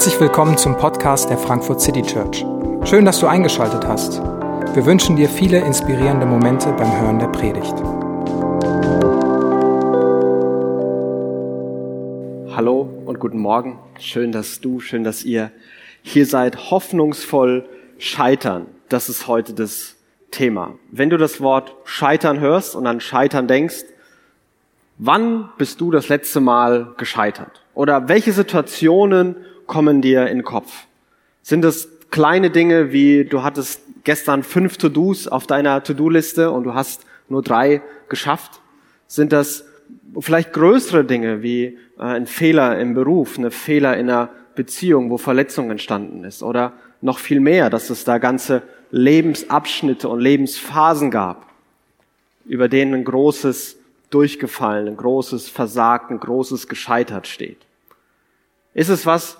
Herzlich willkommen zum Podcast der Frankfurt City Church. Schön, dass du eingeschaltet hast. Wir wünschen dir viele inspirierende Momente beim Hören der Predigt. Hallo und guten Morgen. Schön, dass du, schön, dass ihr hier seid. Hoffnungsvoll scheitern. Das ist heute das Thema. Wenn du das Wort scheitern hörst und an scheitern denkst, wann bist du das letzte Mal gescheitert? Oder welche Situationen kommen dir in den Kopf? Sind es kleine Dinge wie du hattest gestern fünf To-Dos auf deiner To-Do-Liste und du hast nur drei geschafft? Sind das vielleicht größere Dinge wie äh, ein Fehler im Beruf, eine Fehler in einer Beziehung, wo Verletzung entstanden ist? Oder noch viel mehr, dass es da ganze Lebensabschnitte und Lebensphasen gab, über denen ein großes Durchgefallen, ein großes Versagt, ein großes Gescheitert steht. Ist es was,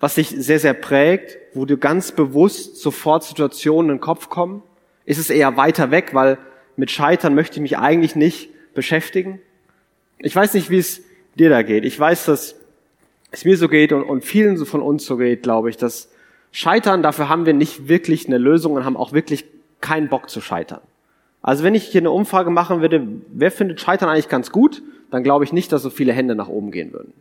was dich sehr, sehr prägt, wo du ganz bewusst sofort Situationen in den Kopf kommen? Ist es eher weiter weg, weil mit Scheitern möchte ich mich eigentlich nicht beschäftigen? Ich weiß nicht, wie es dir da geht. Ich weiß, dass es mir so geht und, und vielen von uns so geht, glaube ich, dass Scheitern, dafür haben wir nicht wirklich eine Lösung und haben auch wirklich keinen Bock zu scheitern. Also wenn ich hier eine Umfrage machen würde, wer findet Scheitern eigentlich ganz gut, dann glaube ich nicht, dass so viele Hände nach oben gehen würden.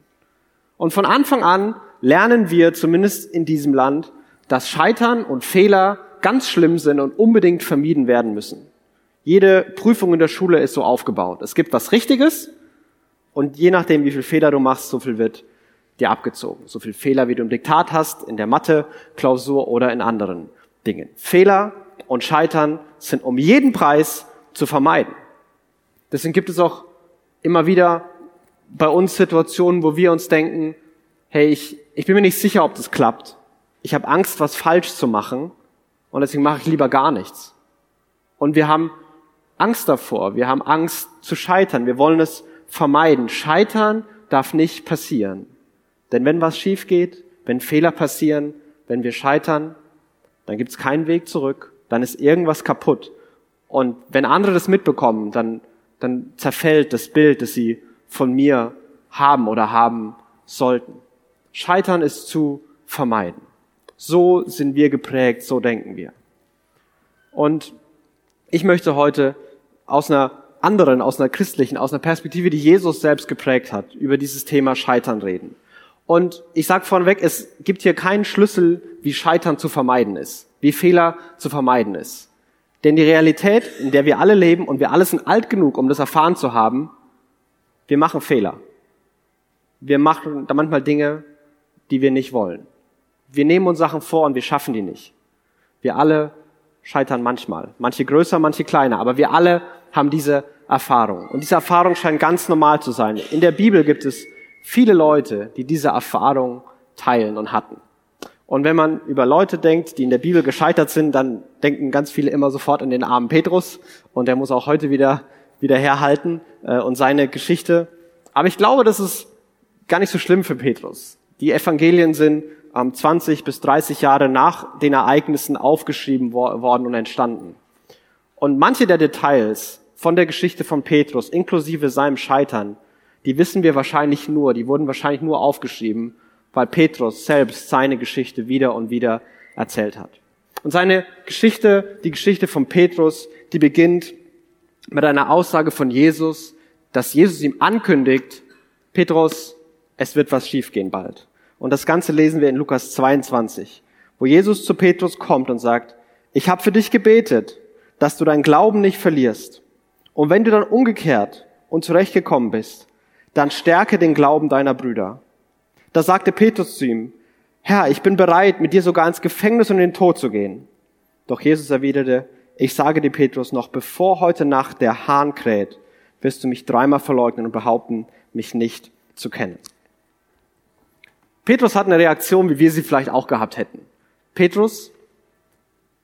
Und von Anfang an lernen wir, zumindest in diesem Land, dass Scheitern und Fehler ganz schlimm sind und unbedingt vermieden werden müssen. Jede Prüfung in der Schule ist so aufgebaut. Es gibt was Richtiges und je nachdem, wie viel Fehler du machst, so viel wird dir abgezogen. So viel Fehler, wie du im Diktat hast, in der Mathe-Klausur oder in anderen Dingen. Fehler und Scheitern sind um jeden Preis zu vermeiden. Deswegen gibt es auch immer wieder bei uns Situationen, wo wir uns denken, hey, ich, ich bin mir nicht sicher, ob das klappt. Ich habe Angst, was falsch zu machen und deswegen mache ich lieber gar nichts. Und wir haben Angst davor, wir haben Angst zu scheitern, wir wollen es vermeiden. Scheitern darf nicht passieren. Denn wenn was schief geht, wenn Fehler passieren, wenn wir scheitern, dann gibt es keinen Weg zurück, dann ist irgendwas kaputt. Und wenn andere das mitbekommen, dann, dann zerfällt das Bild, das sie von mir haben oder haben sollten. Scheitern ist zu vermeiden. So sind wir geprägt, so denken wir. Und ich möchte heute aus einer anderen, aus einer christlichen, aus einer Perspektive, die Jesus selbst geprägt hat, über dieses Thema Scheitern reden. Und ich sage vorneweg, es gibt hier keinen Schlüssel, wie Scheitern zu vermeiden ist, wie Fehler zu vermeiden ist. Denn die Realität, in der wir alle leben und wir alle sind alt genug, um das erfahren zu haben, wir machen Fehler. Wir machen da manchmal Dinge, die wir nicht wollen. Wir nehmen uns Sachen vor und wir schaffen die nicht. Wir alle scheitern manchmal. Manche größer, manche kleiner. Aber wir alle haben diese Erfahrung. Und diese Erfahrung scheint ganz normal zu sein. In der Bibel gibt es viele Leute, die diese Erfahrung teilen und hatten. Und wenn man über Leute denkt, die in der Bibel gescheitert sind, dann denken ganz viele immer sofort an den armen Petrus. Und der muss auch heute wieder wieder herhalten äh, und seine Geschichte. Aber ich glaube, das ist gar nicht so schlimm für Petrus. Die Evangelien sind ähm, 20 bis 30 Jahre nach den Ereignissen aufgeschrieben wo worden und entstanden. Und manche der Details von der Geschichte von Petrus, inklusive seinem Scheitern, die wissen wir wahrscheinlich nur, die wurden wahrscheinlich nur aufgeschrieben, weil Petrus selbst seine Geschichte wieder und wieder erzählt hat. Und seine Geschichte, die Geschichte von Petrus, die beginnt mit einer Aussage von Jesus, dass Jesus ihm ankündigt, Petrus, es wird was schiefgehen bald. Und das Ganze lesen wir in Lukas 22, wo Jesus zu Petrus kommt und sagt, ich habe für dich gebetet, dass du deinen Glauben nicht verlierst. Und wenn du dann umgekehrt und zurechtgekommen bist, dann stärke den Glauben deiner Brüder. Da sagte Petrus zu ihm, Herr, ich bin bereit, mit dir sogar ins Gefängnis und in den Tod zu gehen. Doch Jesus erwiderte, ich sage dir, Petrus, noch bevor heute Nacht der Hahn kräht, wirst du mich dreimal verleugnen und behaupten, mich nicht zu kennen. Petrus hat eine Reaktion, wie wir sie vielleicht auch gehabt hätten. Petrus,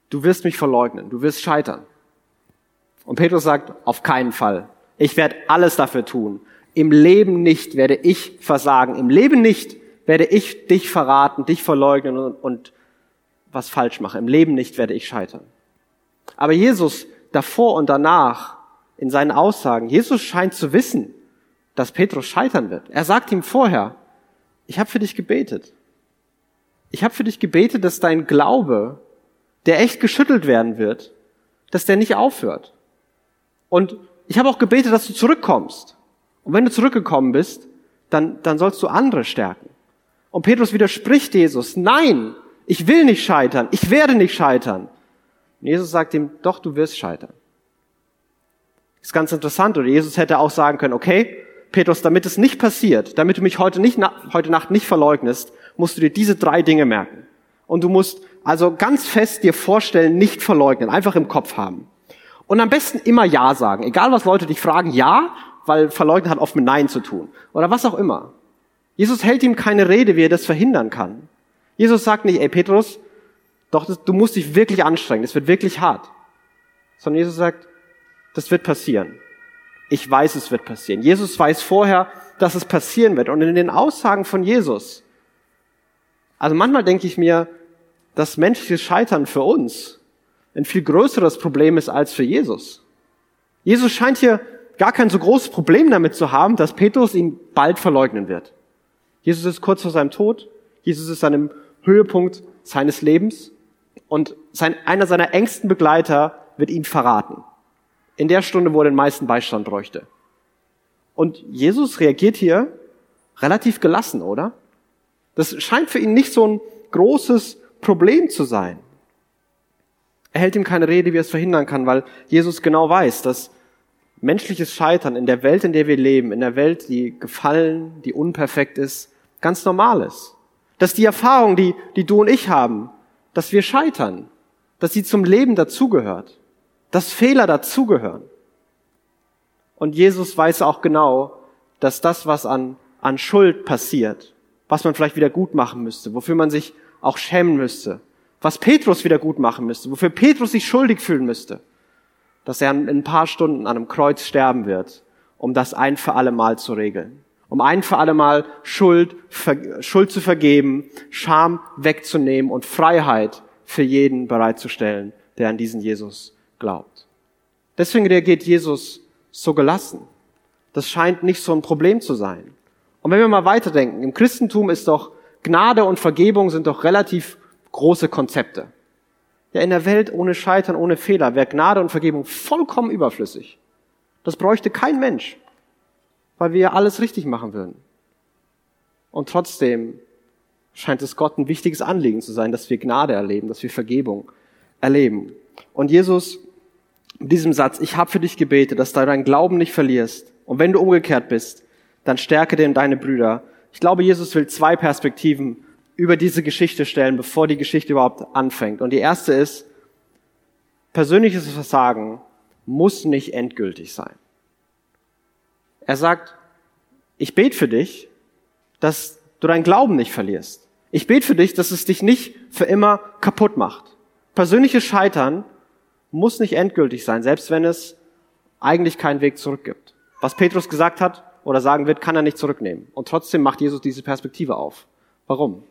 du wirst mich verleugnen, du wirst scheitern. Und Petrus sagt, auf keinen Fall. Ich werde alles dafür tun. Im Leben nicht werde ich versagen. Im Leben nicht werde ich dich verraten, dich verleugnen und, und was falsch machen. Im Leben nicht werde ich scheitern. Aber Jesus davor und danach in seinen Aussagen, Jesus scheint zu wissen, dass Petrus scheitern wird. Er sagt ihm vorher, ich habe für dich gebetet. ich habe für dich gebetet, dass dein Glaube, der echt geschüttelt werden wird, dass der nicht aufhört. Und ich habe auch gebetet, dass du zurückkommst. Und wenn du zurückgekommen bist, dann, dann sollst du andere stärken. Und Petrus widerspricht Jesus, nein, ich will nicht scheitern, ich werde nicht scheitern. Und Jesus sagt ihm, doch, du wirst scheitern. Ist ganz interessant. Oder Jesus hätte auch sagen können, okay, Petrus, damit es nicht passiert, damit du mich heute, nicht, heute Nacht nicht verleugnest, musst du dir diese drei Dinge merken. Und du musst also ganz fest dir vorstellen, nicht verleugnen, einfach im Kopf haben. Und am besten immer Ja sagen. Egal was Leute dich fragen, Ja, weil Verleugnen hat oft mit Nein zu tun. Oder was auch immer. Jesus hält ihm keine Rede, wie er das verhindern kann. Jesus sagt nicht, ey Petrus, doch du musst dich wirklich anstrengen, es wird wirklich hart. Sondern Jesus sagt, das wird passieren. Ich weiß, es wird passieren. Jesus weiß vorher, dass es passieren wird. Und in den Aussagen von Jesus, also manchmal denke ich mir, dass menschliches Scheitern für uns ein viel größeres Problem ist als für Jesus. Jesus scheint hier gar kein so großes Problem damit zu haben, dass Petrus ihn bald verleugnen wird. Jesus ist kurz vor seinem Tod. Jesus ist an einem Höhepunkt seines Lebens. Und sein, einer seiner engsten Begleiter wird ihn verraten. In der Stunde, wo er den meisten Beistand bräuchte. Und Jesus reagiert hier relativ gelassen, oder? Das scheint für ihn nicht so ein großes Problem zu sein. Er hält ihm keine Rede, wie er es verhindern kann, weil Jesus genau weiß, dass menschliches Scheitern in der Welt, in der wir leben, in der Welt, die gefallen, die unperfekt ist, ganz normal ist. Dass die Erfahrung, die, die du und ich haben, dass wir scheitern, dass sie zum Leben dazugehört, dass Fehler dazugehören. Und Jesus weiß auch genau, dass das, was an, an Schuld passiert, was man vielleicht wieder gut machen müsste, wofür man sich auch schämen müsste, was Petrus wieder gut machen müsste, wofür Petrus sich schuldig fühlen müsste, dass er in ein paar Stunden an einem Kreuz sterben wird, um das ein für alle Mal zu regeln. Um ein für alle Mal Schuld, Schuld zu vergeben, Scham wegzunehmen und Freiheit für jeden bereitzustellen, der an diesen Jesus glaubt. Deswegen reagiert Jesus so gelassen. Das scheint nicht so ein Problem zu sein. Und wenn wir mal weiterdenken, im Christentum ist doch Gnade und Vergebung sind doch relativ große Konzepte. Ja, in der Welt ohne Scheitern, ohne Fehler wäre Gnade und Vergebung vollkommen überflüssig. Das bräuchte kein Mensch, weil wir ja alles richtig machen würden. Und trotzdem scheint es Gott ein wichtiges Anliegen zu sein, dass wir Gnade erleben, dass wir Vergebung erleben. Und Jesus, diesem Satz, ich habe für dich gebetet, dass du deinen Glauben nicht verlierst. Und wenn du umgekehrt bist, dann stärke denn deine Brüder. Ich glaube, Jesus will zwei Perspektiven über diese Geschichte stellen, bevor die Geschichte überhaupt anfängt. Und die erste ist, persönliches Versagen muss nicht endgültig sein. Er sagt, ich bete für dich, dass du deinen Glauben nicht verlierst. Ich bete für dich, dass es dich nicht für immer kaputt macht. Persönliches Scheitern muss nicht endgültig sein, selbst wenn es eigentlich keinen Weg zurück gibt. Was Petrus gesagt hat oder sagen wird, kann er nicht zurücknehmen. Und trotzdem macht Jesus diese Perspektive auf. Warum?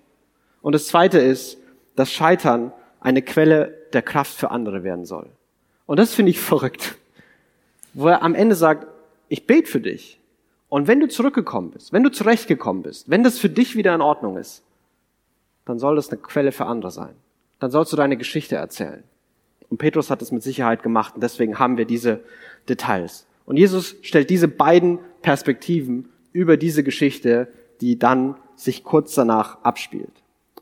Und das Zweite ist, dass Scheitern eine Quelle der Kraft für andere werden soll. Und das finde ich verrückt. Wo er am Ende sagt, ich bete für dich. Und wenn du zurückgekommen bist, wenn du zurechtgekommen bist, wenn das für dich wieder in Ordnung ist, dann soll das eine Quelle für andere sein. Dann sollst du deine Geschichte erzählen. Und Petrus hat es mit Sicherheit gemacht und deswegen haben wir diese Details. Und Jesus stellt diese beiden Perspektiven über diese Geschichte, die dann sich kurz danach abspielt.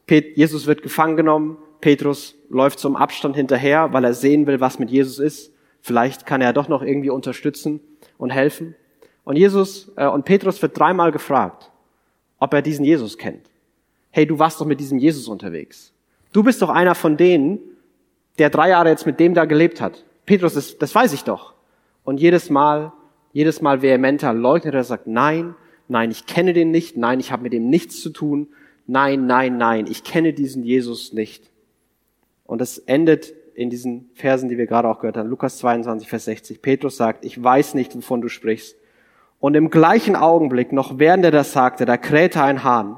Jesus wird gefangen genommen. Petrus läuft zum Abstand hinterher, weil er sehen will, was mit Jesus ist. Vielleicht kann er doch noch irgendwie unterstützen und helfen. Und Jesus äh, und Petrus wird dreimal gefragt, ob er diesen Jesus kennt. Hey, du warst doch mit diesem Jesus unterwegs. Du bist doch einer von denen, der drei Jahre jetzt mit dem da gelebt hat. Petrus, das, das weiß ich doch. Und jedes Mal, jedes Mal vehementer leugnet er, sagt, nein, nein, ich kenne den nicht, nein, ich habe mit dem nichts zu tun, nein, nein, nein, ich kenne diesen Jesus nicht. Und es endet in diesen Versen, die wir gerade auch gehört haben, Lukas 22, Vers 60. Petrus sagt, ich weiß nicht, wovon du sprichst. Und im gleichen Augenblick, noch während er das sagte, da krähte ein Hahn.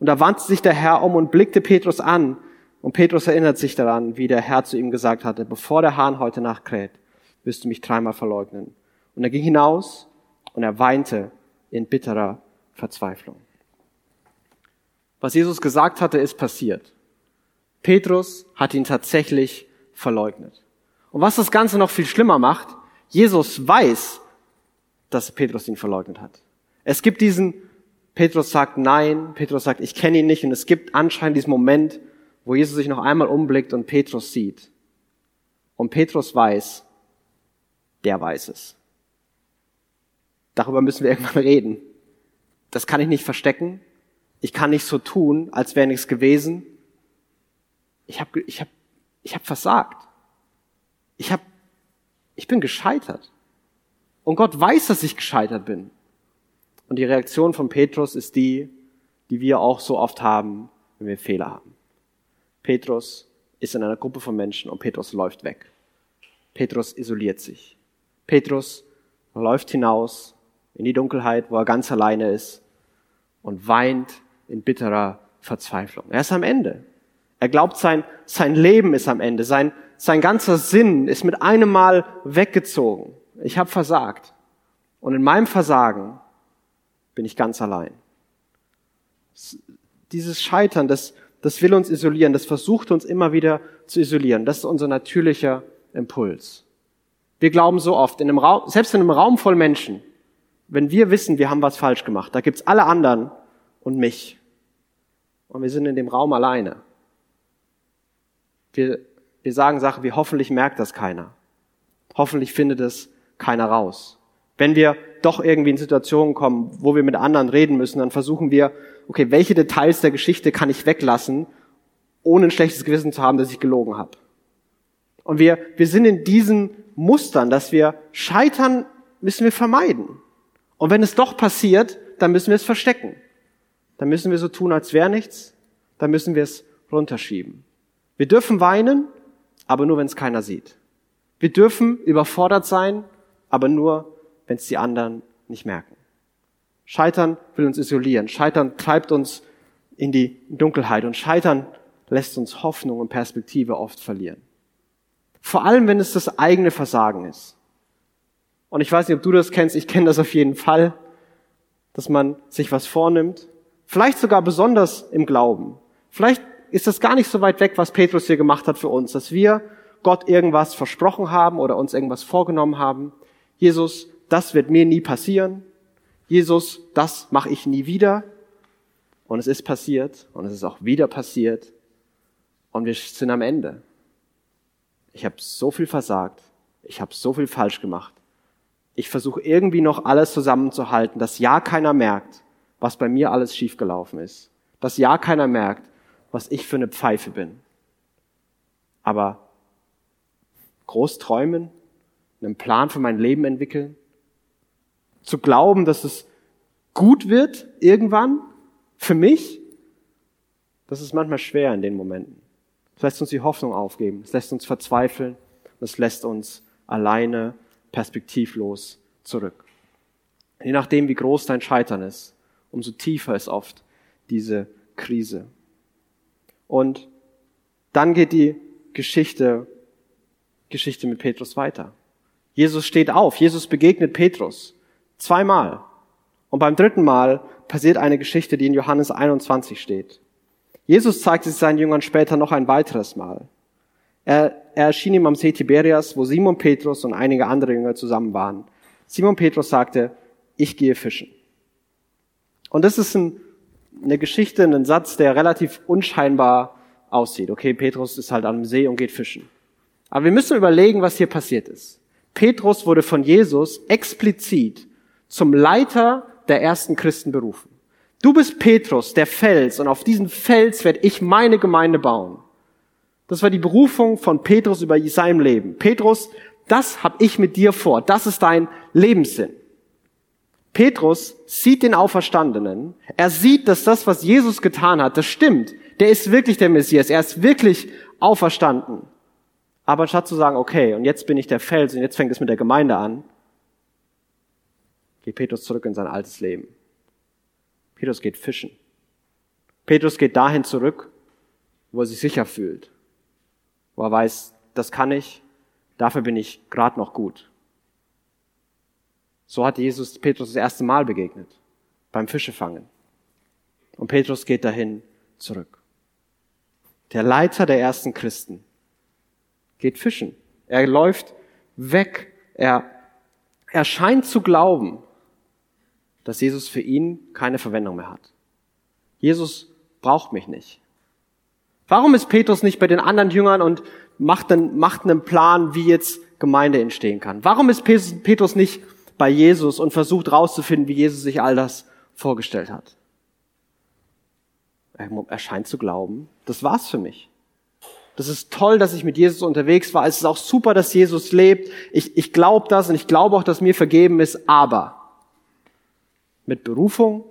Und da wandte sich der Herr um und blickte Petrus an. Und Petrus erinnert sich daran, wie der Herr zu ihm gesagt hatte, bevor der Hahn heute Nacht kräht, wirst du mich dreimal verleugnen. Und er ging hinaus und er weinte in bitterer Verzweiflung. Was Jesus gesagt hatte, ist passiert. Petrus hat ihn tatsächlich verleugnet. Und was das Ganze noch viel schlimmer macht, Jesus weiß, dass Petrus ihn verleugnet hat. Es gibt diesen, Petrus sagt nein, Petrus sagt, ich kenne ihn nicht, und es gibt anscheinend diesen Moment, wo Jesus sich noch einmal umblickt und Petrus sieht. Und Petrus weiß, der weiß es. Darüber müssen wir irgendwann reden. Das kann ich nicht verstecken. Ich kann nicht so tun, als wäre nichts gewesen. Ich habe ich hab, ich hab versagt. Ich, hab, ich bin gescheitert. Und Gott weiß, dass ich gescheitert bin. Und die Reaktion von Petrus ist die, die wir auch so oft haben, wenn wir Fehler haben. Petrus ist in einer Gruppe von Menschen und Petrus läuft weg. Petrus isoliert sich. Petrus läuft hinaus in die Dunkelheit, wo er ganz alleine ist und weint in bitterer Verzweiflung. Er ist am Ende. Er glaubt, sein, sein Leben ist am Ende. Sein, sein ganzer Sinn ist mit einem Mal weggezogen. Ich habe versagt. Und in meinem Versagen bin ich ganz allein. Dieses Scheitern, das, das will uns isolieren, das versucht uns immer wieder zu isolieren. Das ist unser natürlicher Impuls. Wir glauben so oft, in einem Raum, selbst in einem Raum voll Menschen, wenn wir wissen, wir haben was falsch gemacht, da gibt's alle anderen und mich. Und wir sind in dem Raum alleine. Wir, wir sagen Sachen wie, hoffentlich merkt das keiner. Hoffentlich findet es keiner raus. Wenn wir doch irgendwie in Situationen kommen, wo wir mit anderen reden müssen, dann versuchen wir, okay, welche Details der Geschichte kann ich weglassen, ohne ein schlechtes Gewissen zu haben, dass ich gelogen habe. Und wir, wir sind in diesen Mustern, dass wir scheitern, müssen wir vermeiden. Und wenn es doch passiert, dann müssen wir es verstecken. Dann müssen wir so tun, als wäre nichts. Dann müssen wir es runterschieben. Wir dürfen weinen, aber nur, wenn es keiner sieht. Wir dürfen überfordert sein, aber nur, wenn es die anderen nicht merken. Scheitern will uns isolieren. Scheitern treibt uns in die Dunkelheit und Scheitern lässt uns Hoffnung und Perspektive oft verlieren. Vor allem, wenn es das eigene Versagen ist. Und ich weiß nicht, ob du das kennst, ich kenne das auf jeden Fall, dass man sich was vornimmt, vielleicht sogar besonders im Glauben. Vielleicht ist das gar nicht so weit weg, was Petrus hier gemacht hat für uns, dass wir Gott irgendwas versprochen haben oder uns irgendwas vorgenommen haben. Jesus, das wird mir nie passieren. Jesus, das mache ich nie wieder. Und es ist passiert und es ist auch wieder passiert. Und wir sind am Ende. Ich habe so viel versagt. Ich habe so viel falsch gemacht. Ich versuche irgendwie noch alles zusammenzuhalten, dass ja keiner merkt, was bei mir alles schiefgelaufen ist. Dass ja keiner merkt, was ich für eine Pfeife bin. Aber groß träumen, einen Plan für mein Leben entwickeln, zu glauben, dass es gut wird irgendwann für mich, das ist manchmal schwer in den Momenten. Es lässt uns die Hoffnung aufgeben, es lässt uns verzweifeln, es lässt uns alleine, perspektivlos zurück. Je nachdem, wie groß dein Scheitern ist, umso tiefer ist oft diese Krise. Und dann geht die Geschichte, Geschichte mit Petrus weiter. Jesus steht auf, Jesus begegnet Petrus zweimal. Und beim dritten Mal passiert eine Geschichte, die in Johannes 21 steht. Jesus zeigte sich seinen Jüngern später noch ein weiteres Mal. Er, er erschien ihm am See Tiberias, wo Simon Petrus und einige andere Jünger zusammen waren. Simon Petrus sagte, ich gehe fischen. Und das ist ein, eine Geschichte, ein Satz, der relativ unscheinbar aussieht. Okay, Petrus ist halt am See und geht fischen. Aber wir müssen überlegen, was hier passiert ist. Petrus wurde von Jesus explizit zum Leiter der ersten Christen berufen. Du bist Petrus, der Fels, und auf diesen Fels werde ich meine Gemeinde bauen. Das war die Berufung von Petrus über seinem Leben. Petrus, das habe ich mit dir vor. Das ist dein Lebenssinn. Petrus sieht den Auferstandenen. Er sieht, dass das, was Jesus getan hat, das stimmt. Der ist wirklich der Messias. Er ist wirklich auferstanden. Aber anstatt zu sagen, okay, und jetzt bin ich der Fels und jetzt fängt es mit der Gemeinde an, geht Petrus zurück in sein altes Leben. Petrus geht fischen. Petrus geht dahin zurück, wo er sich sicher fühlt, wo er weiß, das kann ich, dafür bin ich gerade noch gut. So hat Jesus Petrus das erste Mal begegnet, beim Fischefangen. Und Petrus geht dahin, zurück. Der Leiter der ersten Christen geht fischen. Er läuft weg. Er, er scheint zu glauben, dass Jesus für ihn keine Verwendung mehr hat. Jesus braucht mich nicht. Warum ist Petrus nicht bei den anderen Jüngern und macht einen, macht einen Plan, wie jetzt Gemeinde entstehen kann? Warum ist Petrus nicht bei Jesus und versucht rauszufinden, wie Jesus sich all das vorgestellt hat? Er scheint zu glauben, das war's für mich. Das ist toll, dass ich mit Jesus unterwegs war. Es ist auch super, dass Jesus lebt. Ich, ich glaube das und ich glaube auch, dass mir vergeben ist. Aber mit Berufung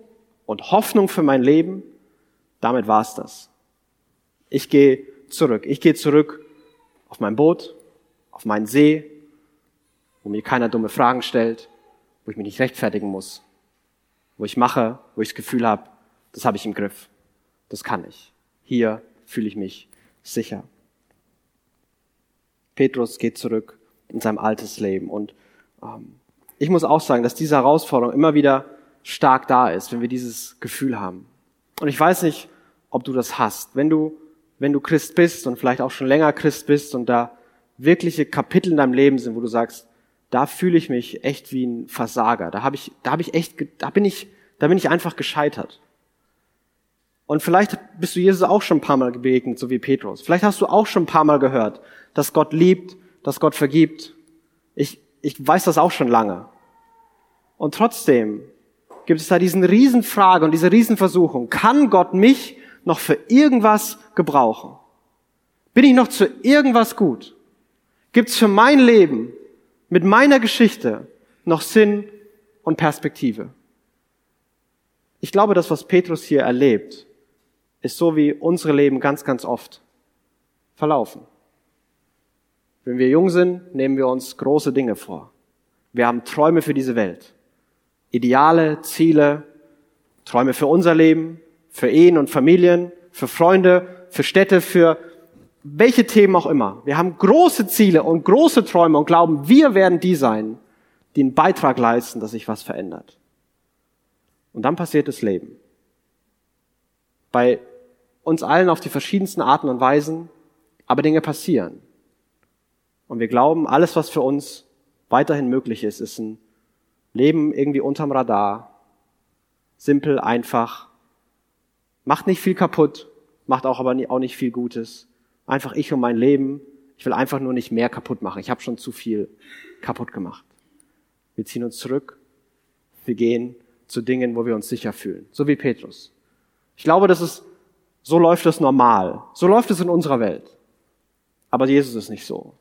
und Hoffnung für mein Leben, damit war's das. Ich gehe zurück. Ich gehe zurück auf mein Boot, auf meinen See, wo mir keiner dumme Fragen stellt, wo ich mich nicht rechtfertigen muss, wo ich mache, wo ich das Gefühl habe, das habe ich im Griff. Das kann ich. Hier fühle ich mich sicher. Petrus geht zurück in sein altes Leben. Und ähm, ich muss auch sagen, dass diese Herausforderung immer wieder stark da ist, wenn wir dieses Gefühl haben. Und ich weiß nicht, ob du das hast. Wenn du, wenn du Christ bist und vielleicht auch schon länger Christ bist und da wirkliche Kapitel in deinem Leben sind, wo du sagst, da fühle ich mich echt wie ein Versager. Da habe ich, da habe ich echt, da bin ich, da bin ich einfach gescheitert. Und vielleicht bist du Jesus auch schon ein paar Mal begegnet, so wie Petrus. Vielleicht hast du auch schon ein paar Mal gehört, dass Gott liebt, dass Gott vergibt. Ich, ich weiß das auch schon lange. Und trotzdem gibt es da diesen Riesenfrage und diese Riesenversuchung. Kann Gott mich noch für irgendwas gebrauchen? Bin ich noch zu irgendwas gut? Gibt es für mein Leben mit meiner Geschichte noch Sinn und Perspektive? Ich glaube, das, was Petrus hier erlebt, ist so wie unsere Leben ganz, ganz oft verlaufen. Wenn wir jung sind, nehmen wir uns große Dinge vor. Wir haben Träume für diese Welt. Ideale, Ziele, Träume für unser Leben, für Ehen und Familien, für Freunde, für Städte, für welche Themen auch immer. Wir haben große Ziele und große Träume und glauben, wir werden die sein, die einen Beitrag leisten, dass sich was verändert. Und dann passiert das Leben. Bei uns allen auf die verschiedensten Arten und Weisen, aber Dinge passieren. Und wir glauben, alles, was für uns weiterhin möglich ist, ist ein Leben irgendwie unterm Radar, simpel, einfach, macht nicht viel kaputt, macht auch aber auch nicht viel Gutes. Einfach ich und mein Leben. Ich will einfach nur nicht mehr kaputt machen. Ich habe schon zu viel kaputt gemacht. Wir ziehen uns zurück. Wir gehen zu Dingen, wo wir uns sicher fühlen. So wie Petrus. Ich glaube, das ist so läuft es normal. So läuft es in unserer Welt. Aber Jesus ist nicht so.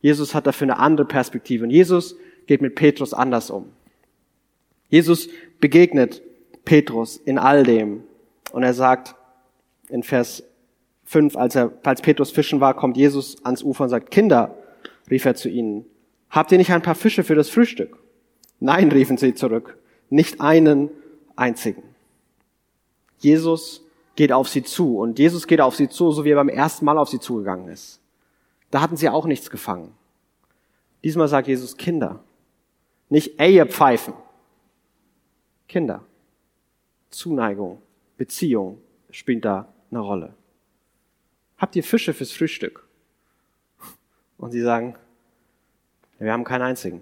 Jesus hat dafür eine andere Perspektive. Und Jesus geht mit Petrus anders um. Jesus begegnet Petrus in all dem. Und er sagt in Vers 5, als er, als Petrus fischen war, kommt Jesus ans Ufer und sagt, Kinder, rief er zu ihnen, habt ihr nicht ein paar Fische für das Frühstück? Nein, riefen sie zurück, nicht einen einzigen. Jesus geht auf sie zu. Und Jesus geht auf sie zu, so wie er beim ersten Mal auf sie zugegangen ist. Da hatten sie auch nichts gefangen. Diesmal sagt Jesus Kinder. Nicht ey, ihr Pfeifen. Kinder. Zuneigung, Beziehung spielt da eine Rolle. Habt ihr Fische fürs Frühstück? Und sie sagen, wir haben keinen einzigen.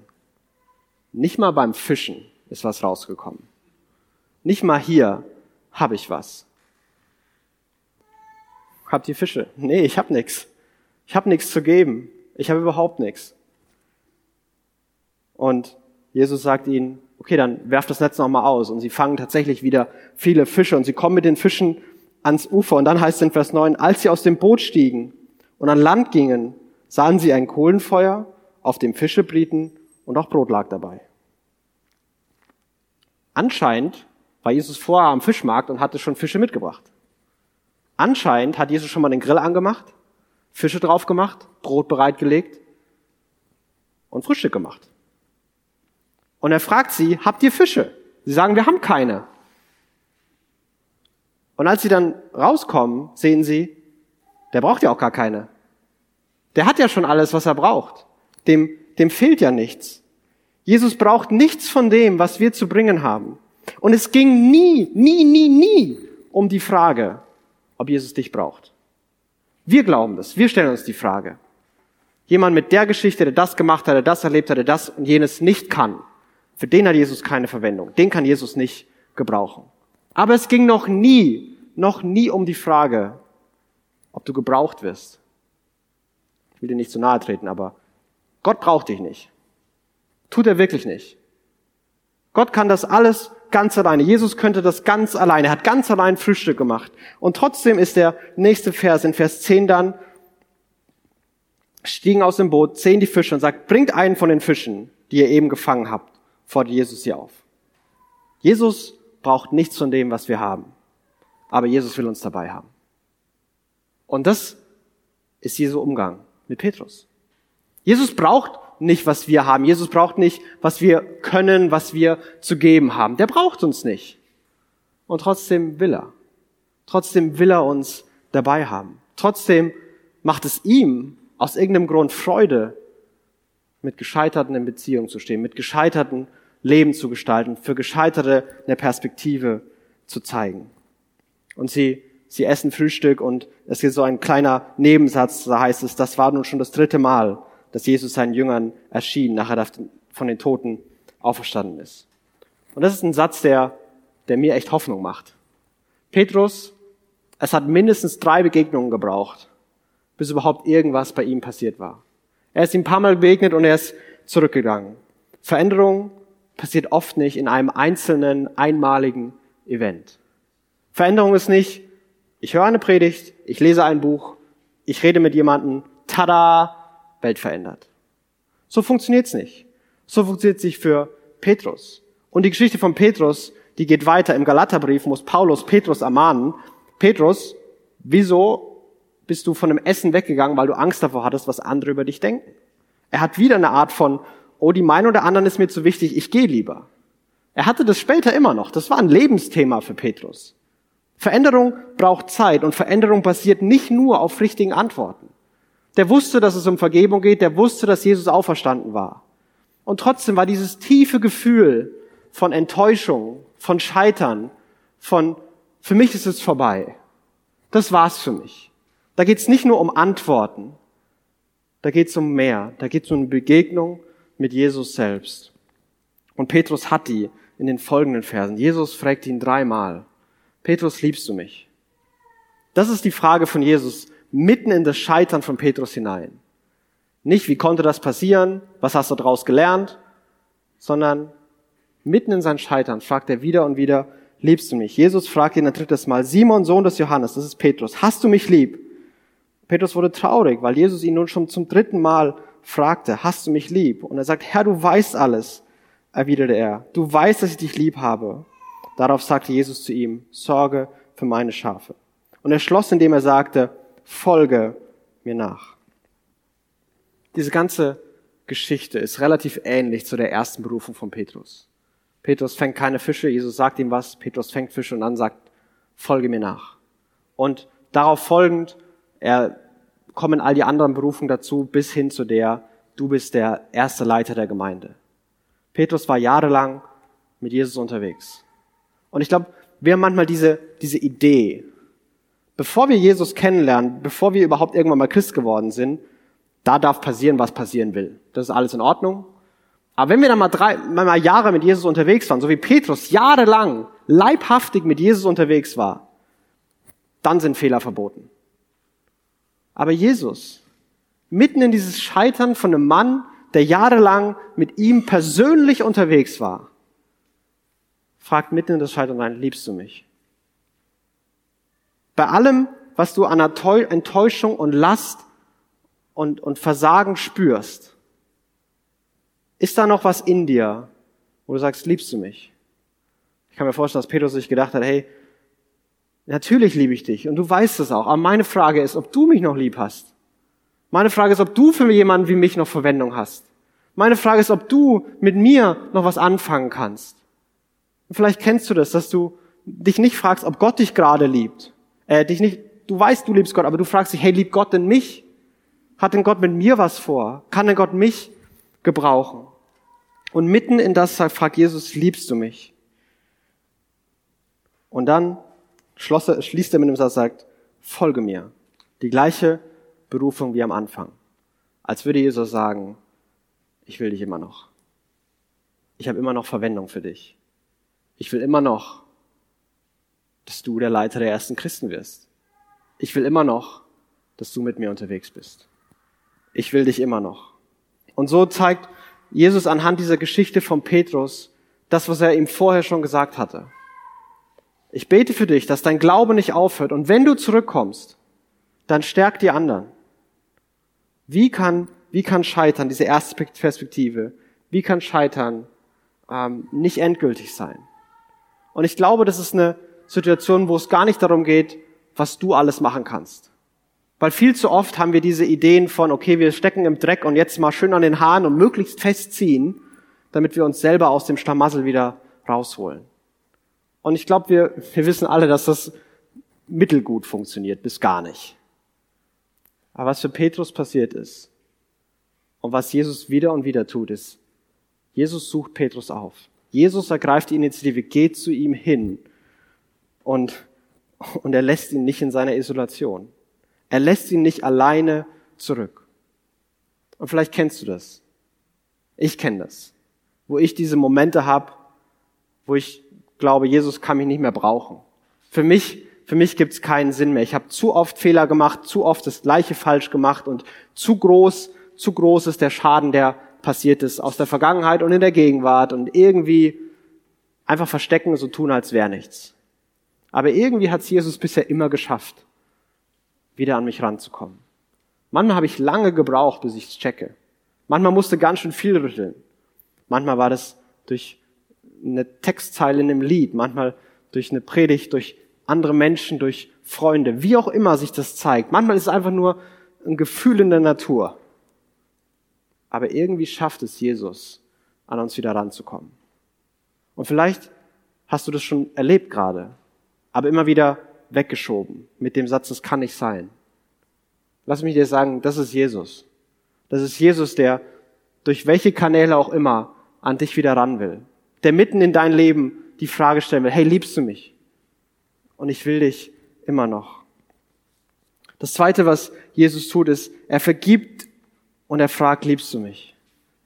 Nicht mal beim Fischen ist was rausgekommen. Nicht mal hier habe ich was. Habt ihr Fische? Nee, ich hab nix. Ich hab nichts zu geben. Ich habe überhaupt nichts. Und Jesus sagt ihnen, okay, dann werft das Netz nochmal aus. Und sie fangen tatsächlich wieder viele Fische und sie kommen mit den Fischen ans Ufer. Und dann heißt es in Vers 9, als sie aus dem Boot stiegen und an Land gingen, sahen sie ein Kohlenfeuer, auf dem Fische brieten und auch Brot lag dabei. Anscheinend war Jesus vorher am Fischmarkt und hatte schon Fische mitgebracht. Anscheinend hat Jesus schon mal den Grill angemacht, Fische drauf gemacht, Brot bereitgelegt und Frühstück gemacht. Und er fragt sie, habt ihr Fische? Sie sagen, wir haben keine. Und als sie dann rauskommen, sehen sie, der braucht ja auch gar keine. Der hat ja schon alles, was er braucht. Dem, dem fehlt ja nichts. Jesus braucht nichts von dem, was wir zu bringen haben. Und es ging nie, nie, nie, nie um die Frage, ob Jesus dich braucht. Wir glauben das. Wir stellen uns die Frage. Jemand mit der Geschichte, der das gemacht hat, der das erlebt hat, der das und jenes nicht kann, für den hat Jesus keine Verwendung. Den kann Jesus nicht gebrauchen. Aber es ging noch nie, noch nie um die Frage, ob du gebraucht wirst. Ich will dir nicht zu nahe treten, aber Gott braucht dich nicht. Tut er wirklich nicht. Gott kann das alles ganz alleine. Jesus könnte das ganz alleine. Er hat ganz allein Frühstück gemacht. Und trotzdem ist der nächste Vers in Vers 10 dann, stiegen aus dem Boot, zehn die Fische und sagt, bringt einen von den Fischen, die ihr eben gefangen habt, fordert Jesus sie auf. Jesus braucht nichts von dem, was wir haben. Aber Jesus will uns dabei haben. Und das ist Jesu Umgang mit Petrus. Jesus braucht nicht, was wir haben. Jesus braucht nicht, was wir können, was wir zu geben haben. Der braucht uns nicht. Und trotzdem will er. Trotzdem will er uns dabei haben. Trotzdem macht es ihm aus irgendeinem Grund Freude, mit Gescheiterten in Beziehung zu stehen, mit Gescheiterten Leben zu gestalten, für Gescheiterte eine Perspektive zu zeigen. Und sie, sie essen Frühstück und es gibt so ein kleiner Nebensatz, da heißt es, das war nun schon das dritte Mal, dass Jesus seinen Jüngern erschien, nachher von den Toten auferstanden ist. Und das ist ein Satz, der, der mir echt Hoffnung macht. Petrus, es hat mindestens drei Begegnungen gebraucht, bis überhaupt irgendwas bei ihm passiert war. Er ist ihm ein paar Mal begegnet und er ist zurückgegangen. Veränderung passiert oft nicht in einem einzelnen, einmaligen Event. Veränderung ist nicht, ich höre eine Predigt, ich lese ein Buch, ich rede mit jemandem, tada, Welt verändert. So funktioniert's nicht. So funktioniert es nicht für Petrus. Und die Geschichte von Petrus, die geht weiter. Im Galaterbrief muss Paulus Petrus ermahnen. Petrus, wieso bist du von dem Essen weggegangen, weil du Angst davor hattest, was andere über dich denken? Er hat wieder eine Art von, oh, die Meinung der anderen ist mir zu wichtig, ich gehe lieber. Er hatte das später immer noch. Das war ein Lebensthema für Petrus. Veränderung braucht Zeit und Veränderung basiert nicht nur auf richtigen Antworten. Der wusste, dass es um Vergebung geht, der wusste, dass Jesus auferstanden war. Und trotzdem war dieses tiefe Gefühl von Enttäuschung, von Scheitern, von, für mich ist es vorbei. Das war's für mich. Da geht's nicht nur um Antworten, da geht's um mehr. Da geht's um eine Begegnung mit Jesus selbst. Und Petrus hat die in den folgenden Versen. Jesus fragt ihn dreimal, Petrus, liebst du mich? Das ist die Frage von Jesus mitten in das Scheitern von Petrus hinein. Nicht, wie konnte das passieren? Was hast du daraus gelernt? Sondern mitten in sein Scheitern fragt er wieder und wieder, liebst du mich? Jesus fragt ihn ein drittes Mal, Simon, Sohn des Johannes, das ist Petrus, hast du mich lieb? Petrus wurde traurig, weil Jesus ihn nun schon zum dritten Mal fragte, hast du mich lieb? Und er sagt, Herr, du weißt alles, erwiderte er. Du weißt, dass ich dich lieb habe. Darauf sagte Jesus zu ihm, sorge für meine Schafe. Und er schloss, indem er sagte, folge mir nach. Diese ganze Geschichte ist relativ ähnlich zu der ersten Berufung von Petrus. Petrus fängt keine Fische, Jesus sagt ihm was, Petrus fängt Fische und dann sagt, folge mir nach. Und darauf folgend, er kommen all die anderen Berufungen dazu, bis hin zu der, du bist der erste Leiter der Gemeinde. Petrus war jahrelang mit Jesus unterwegs. Und ich glaube, wir haben manchmal diese, diese Idee, bevor wir Jesus kennenlernen, bevor wir überhaupt irgendwann mal Christ geworden sind, da darf passieren, was passieren will. Das ist alles in Ordnung. Aber wenn wir dann mal drei, mal Jahre mit Jesus unterwegs waren, so wie Petrus jahrelang leibhaftig mit Jesus unterwegs war, dann sind Fehler verboten. Aber Jesus, mitten in dieses Scheitern von einem Mann, der jahrelang mit ihm persönlich unterwegs war, fragt mitten in das Scheitern rein, liebst du mich? Bei allem, was du an Enttäuschung und Last und, und Versagen spürst, ist da noch was in dir, wo du sagst, liebst du mich? Ich kann mir vorstellen, dass Petrus sich gedacht hat, hey, natürlich liebe ich dich und du weißt es auch. Aber meine Frage ist, ob du mich noch lieb hast. Meine Frage ist, ob du für jemanden wie mich noch Verwendung hast. Meine Frage ist, ob du mit mir noch was anfangen kannst. Und vielleicht kennst du das, dass du dich nicht fragst, ob Gott dich gerade liebt, äh, dich nicht, du weißt, du liebst Gott, aber du fragst dich, hey, liebt Gott denn mich? Hat denn Gott mit mir was vor? Kann denn Gott mich gebrauchen? Und mitten in das fragt Jesus, liebst du mich? Und dann schloss schließt er mit dem Satz, sagt, folge mir. Die gleiche Berufung wie am Anfang. Als würde Jesus sagen, ich will dich immer noch. Ich habe immer noch Verwendung für dich. Ich will immer noch, dass du der Leiter der ersten Christen wirst. Ich will immer noch, dass du mit mir unterwegs bist. Ich will dich immer noch. Und so zeigt Jesus anhand dieser Geschichte von Petrus das, was er ihm vorher schon gesagt hatte. Ich bete für dich, dass dein Glaube nicht aufhört. Und wenn du zurückkommst, dann stärk die anderen. Wie kann, wie kann Scheitern, diese erste Perspektive, wie kann Scheitern ähm, nicht endgültig sein? Und ich glaube, das ist eine Situation, wo es gar nicht darum geht, was du alles machen kannst. Weil viel zu oft haben wir diese Ideen von, okay, wir stecken im Dreck und jetzt mal schön an den Haaren und möglichst festziehen, damit wir uns selber aus dem Schlamassel wieder rausholen. Und ich glaube, wir, wir wissen alle, dass das mittelgut funktioniert, bis gar nicht. Aber was für Petrus passiert ist und was Jesus wieder und wieder tut, ist, Jesus sucht Petrus auf. Jesus ergreift die Initiative, geht zu ihm hin und, und er lässt ihn nicht in seiner Isolation. Er lässt ihn nicht alleine zurück. Und vielleicht kennst du das. Ich kenne das. Wo ich diese Momente habe, wo ich glaube, Jesus kann mich nicht mehr brauchen. Für mich, für mich gibt's keinen Sinn mehr. Ich habe zu oft Fehler gemacht, zu oft das Gleiche falsch gemacht und zu groß, zu groß ist der Schaden, der passiert ist aus der Vergangenheit und in der Gegenwart und irgendwie einfach verstecken und so tun, als wäre nichts. Aber irgendwie hat's Jesus bisher immer geschafft, wieder an mich ranzukommen. Manchmal habe ich lange gebraucht, bis ich's checke. Manchmal musste ganz schön viel rütteln. Manchmal war das durch eine Textzeile in einem Lied, manchmal durch eine Predigt, durch andere Menschen, durch Freunde, wie auch immer sich das zeigt. Manchmal ist es einfach nur ein Gefühl in der Natur. Aber irgendwie schafft es Jesus, an uns wieder ranzukommen. Und vielleicht hast du das schon erlebt gerade, aber immer wieder weggeschoben mit dem Satz, das kann nicht sein. Lass mich dir sagen, das ist Jesus. Das ist Jesus, der durch welche Kanäle auch immer an dich wieder ran will der mitten in dein Leben die Frage stellen will, hey, liebst du mich? Und ich will dich immer noch. Das zweite, was Jesus tut, ist, er vergibt und er fragt, liebst du mich?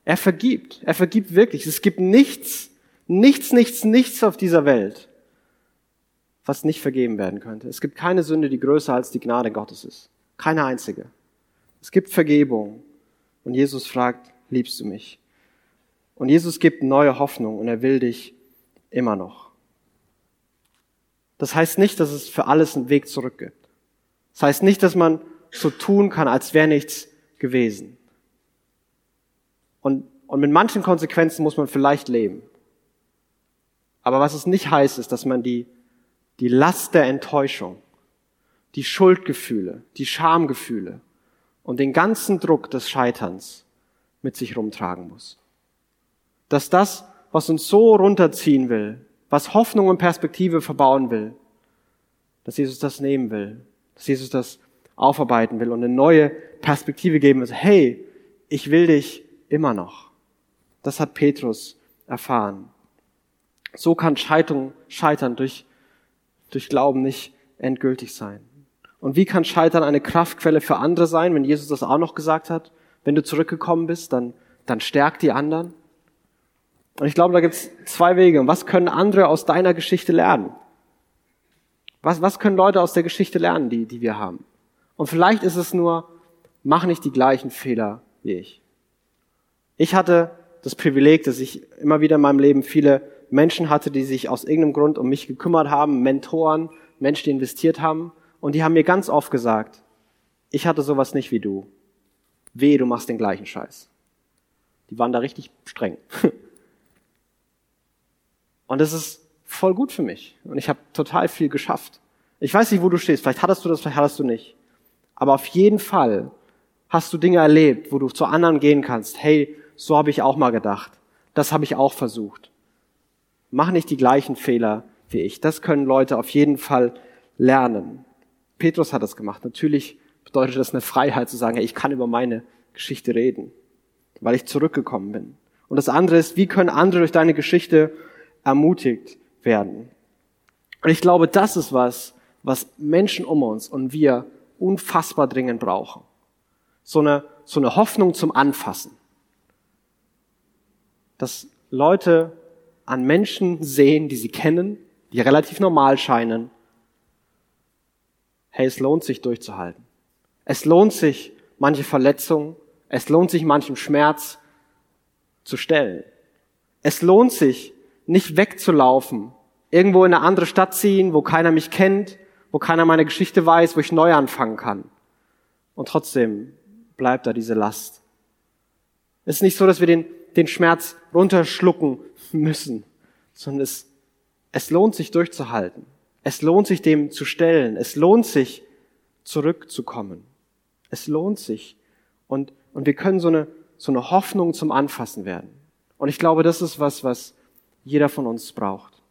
Er vergibt. Er vergibt wirklich. Es gibt nichts, nichts, nichts, nichts auf dieser Welt, was nicht vergeben werden könnte. Es gibt keine Sünde, die größer als die Gnade Gottes ist. Keine einzige. Es gibt Vergebung. Und Jesus fragt, liebst du mich? Und Jesus gibt neue Hoffnung und er will dich immer noch. Das heißt nicht, dass es für alles einen Weg zurück gibt. Das heißt nicht, dass man so tun kann, als wäre nichts gewesen. Und, und mit manchen Konsequenzen muss man vielleicht leben. Aber was es nicht heißt, ist, dass man die, die Last der Enttäuschung, die Schuldgefühle, die Schamgefühle und den ganzen Druck des Scheiterns mit sich rumtragen muss dass das, was uns so runterziehen will, was Hoffnung und Perspektive verbauen will, dass Jesus das nehmen will, dass Jesus das aufarbeiten will und eine neue Perspektive geben will. Hey, ich will dich immer noch. Das hat Petrus erfahren. So kann Scheitern, Scheitern durch, durch Glauben nicht endgültig sein. Und wie kann Scheitern eine Kraftquelle für andere sein, wenn Jesus das auch noch gesagt hat? Wenn du zurückgekommen bist, dann, dann stärk die anderen. Und ich glaube, da gibt es zwei Wege. Was können andere aus deiner Geschichte lernen? Was, was können Leute aus der Geschichte lernen, die, die wir haben? Und vielleicht ist es nur, mach nicht die gleichen Fehler wie ich. Ich hatte das Privileg, dass ich immer wieder in meinem Leben viele Menschen hatte, die sich aus irgendeinem Grund um mich gekümmert haben, Mentoren, Menschen, die investiert haben. Und die haben mir ganz oft gesagt, ich hatte sowas nicht wie du. Weh, du machst den gleichen Scheiß. Die waren da richtig streng. Und das ist voll gut für mich. Und ich habe total viel geschafft. Ich weiß nicht, wo du stehst. Vielleicht hattest du das, vielleicht hattest du nicht. Aber auf jeden Fall hast du Dinge erlebt, wo du zu anderen gehen kannst. Hey, so habe ich auch mal gedacht. Das habe ich auch versucht. Mach nicht die gleichen Fehler wie ich. Das können Leute auf jeden Fall lernen. Petrus hat das gemacht. Natürlich bedeutet das eine Freiheit zu sagen, hey, ich kann über meine Geschichte reden, weil ich zurückgekommen bin. Und das andere ist, wie können andere durch deine Geschichte ermutigt werden. Und ich glaube, das ist was, was Menschen um uns und wir unfassbar dringend brauchen. So eine, so eine Hoffnung zum Anfassen. Dass Leute an Menschen sehen, die sie kennen, die relativ normal scheinen. Hey, es lohnt sich durchzuhalten. Es lohnt sich, manche Verletzungen, es lohnt sich, manchem Schmerz zu stellen. Es lohnt sich, nicht wegzulaufen, irgendwo in eine andere Stadt ziehen, wo keiner mich kennt, wo keiner meine Geschichte weiß, wo ich neu anfangen kann. Und trotzdem bleibt da diese Last. Es ist nicht so, dass wir den, den Schmerz runterschlucken müssen, sondern es, es lohnt sich durchzuhalten. Es lohnt sich dem zu stellen. Es lohnt sich zurückzukommen. Es lohnt sich. Und, und wir können so eine, so eine Hoffnung zum Anfassen werden. Und ich glaube, das ist was, was jeder von uns braucht.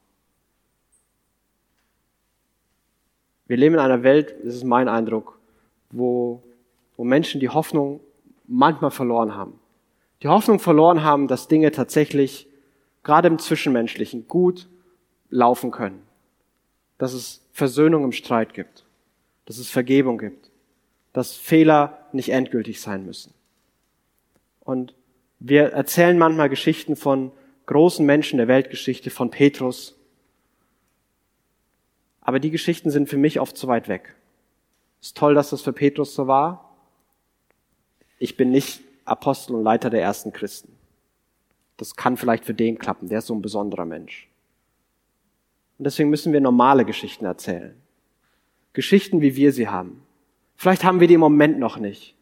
Wir leben in einer Welt, das ist mein Eindruck, wo, wo Menschen die Hoffnung manchmal verloren haben. Die Hoffnung verloren haben, dass Dinge tatsächlich, gerade im Zwischenmenschlichen, gut laufen können. Dass es Versöhnung im Streit gibt. Dass es Vergebung gibt. Dass Fehler nicht endgültig sein müssen. Und wir erzählen manchmal Geschichten von großen Menschen der Weltgeschichte, von Petrus, aber die Geschichten sind für mich oft zu weit weg. Ist toll, dass das für Petrus so war. Ich bin nicht Apostel und Leiter der ersten Christen. Das kann vielleicht für den klappen. Der ist so ein besonderer Mensch. Und deswegen müssen wir normale Geschichten erzählen. Geschichten, wie wir sie haben. Vielleicht haben wir die im Moment noch nicht.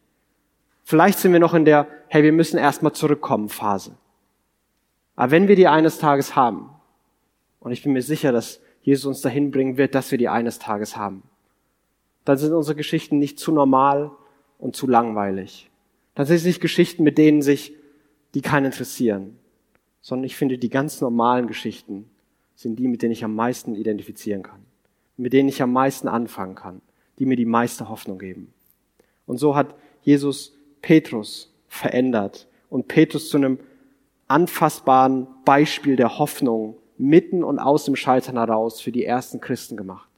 Vielleicht sind wir noch in der, hey, wir müssen erstmal zurückkommen Phase. Aber wenn wir die eines Tages haben, und ich bin mir sicher, dass Jesus uns dahin bringen wird, dass wir die eines Tages haben. Dann sind unsere Geschichten nicht zu normal und zu langweilig. Dann sind es nicht Geschichten, mit denen sich die keinen interessieren, sondern ich finde, die ganz normalen Geschichten sind die, mit denen ich am meisten identifizieren kann, mit denen ich am meisten anfangen kann, die mir die meiste Hoffnung geben. Und so hat Jesus Petrus verändert und Petrus zu einem anfassbaren Beispiel der Hoffnung mitten und aus dem Scheitern heraus für die ersten Christen gemacht.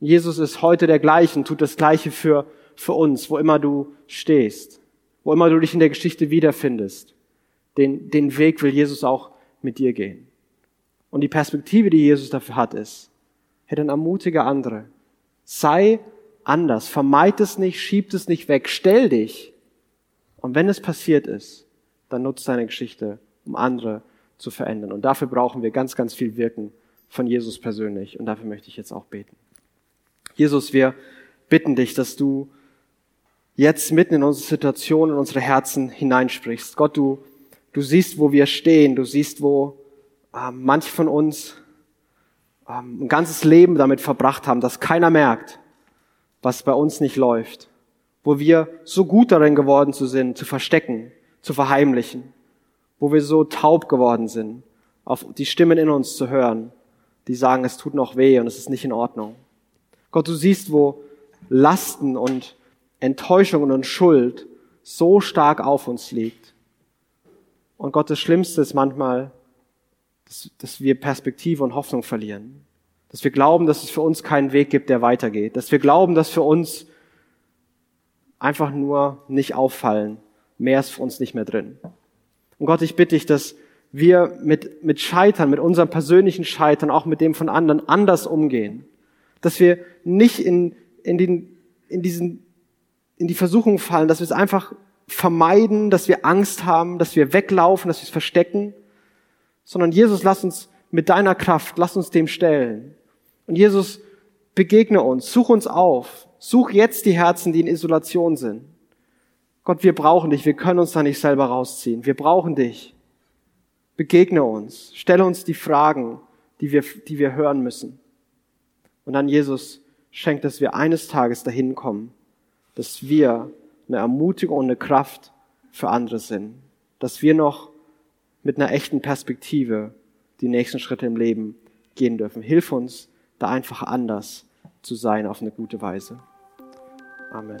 Jesus ist heute der gleiche und tut das Gleiche für, für uns, wo immer du stehst, wo immer du dich in der Geschichte wiederfindest. Den, den Weg will Jesus auch mit dir gehen. Und die Perspektive, die Jesus dafür hat, ist, hey, dann ermutige andere. Sei anders. Vermeid es nicht, schieb es nicht weg. Stell dich. Und wenn es passiert ist, dann nutzt deine Geschichte, um andere zu verändern. Und dafür brauchen wir ganz, ganz viel Wirken von Jesus persönlich. Und dafür möchte ich jetzt auch beten. Jesus, wir bitten dich, dass du jetzt mitten in unsere Situation, in unsere Herzen hineinsprichst. Gott, du, du siehst, wo wir stehen. Du siehst, wo äh, manche von uns ähm, ein ganzes Leben damit verbracht haben, dass keiner merkt, was bei uns nicht läuft. Wo wir so gut darin geworden zu sind, zu verstecken, zu verheimlichen wo wir so taub geworden sind, auf die Stimmen in uns zu hören, die sagen, es tut noch weh und es ist nicht in Ordnung. Gott, du siehst, wo Lasten und Enttäuschungen und Schuld so stark auf uns liegt. Und Gott, das Schlimmste ist manchmal, dass, dass wir Perspektive und Hoffnung verlieren. Dass wir glauben, dass es für uns keinen Weg gibt, der weitergeht. Dass wir glauben, dass für uns einfach nur nicht auffallen. Mehr ist für uns nicht mehr drin. Und Gott, ich bitte dich, dass wir mit, mit Scheitern, mit unserem persönlichen Scheitern, auch mit dem von anderen anders umgehen. Dass wir nicht in, in, den, in, diesen, in die Versuchung fallen, dass wir es einfach vermeiden, dass wir Angst haben, dass wir weglaufen, dass wir es verstecken, sondern Jesus, lass uns mit deiner Kraft, lass uns dem stellen. Und Jesus, begegne uns, such uns auf, such jetzt die Herzen, die in Isolation sind. Gott, wir brauchen dich, wir können uns da nicht selber rausziehen. Wir brauchen dich. Begegne uns, stelle uns die Fragen, die wir, die wir hören müssen. Und dann, Jesus, schenkt, dass wir eines Tages dahin kommen, dass wir eine Ermutigung und eine Kraft für andere sind. Dass wir noch mit einer echten Perspektive die nächsten Schritte im Leben gehen dürfen. Hilf uns, da einfach anders zu sein auf eine gute Weise. Amen.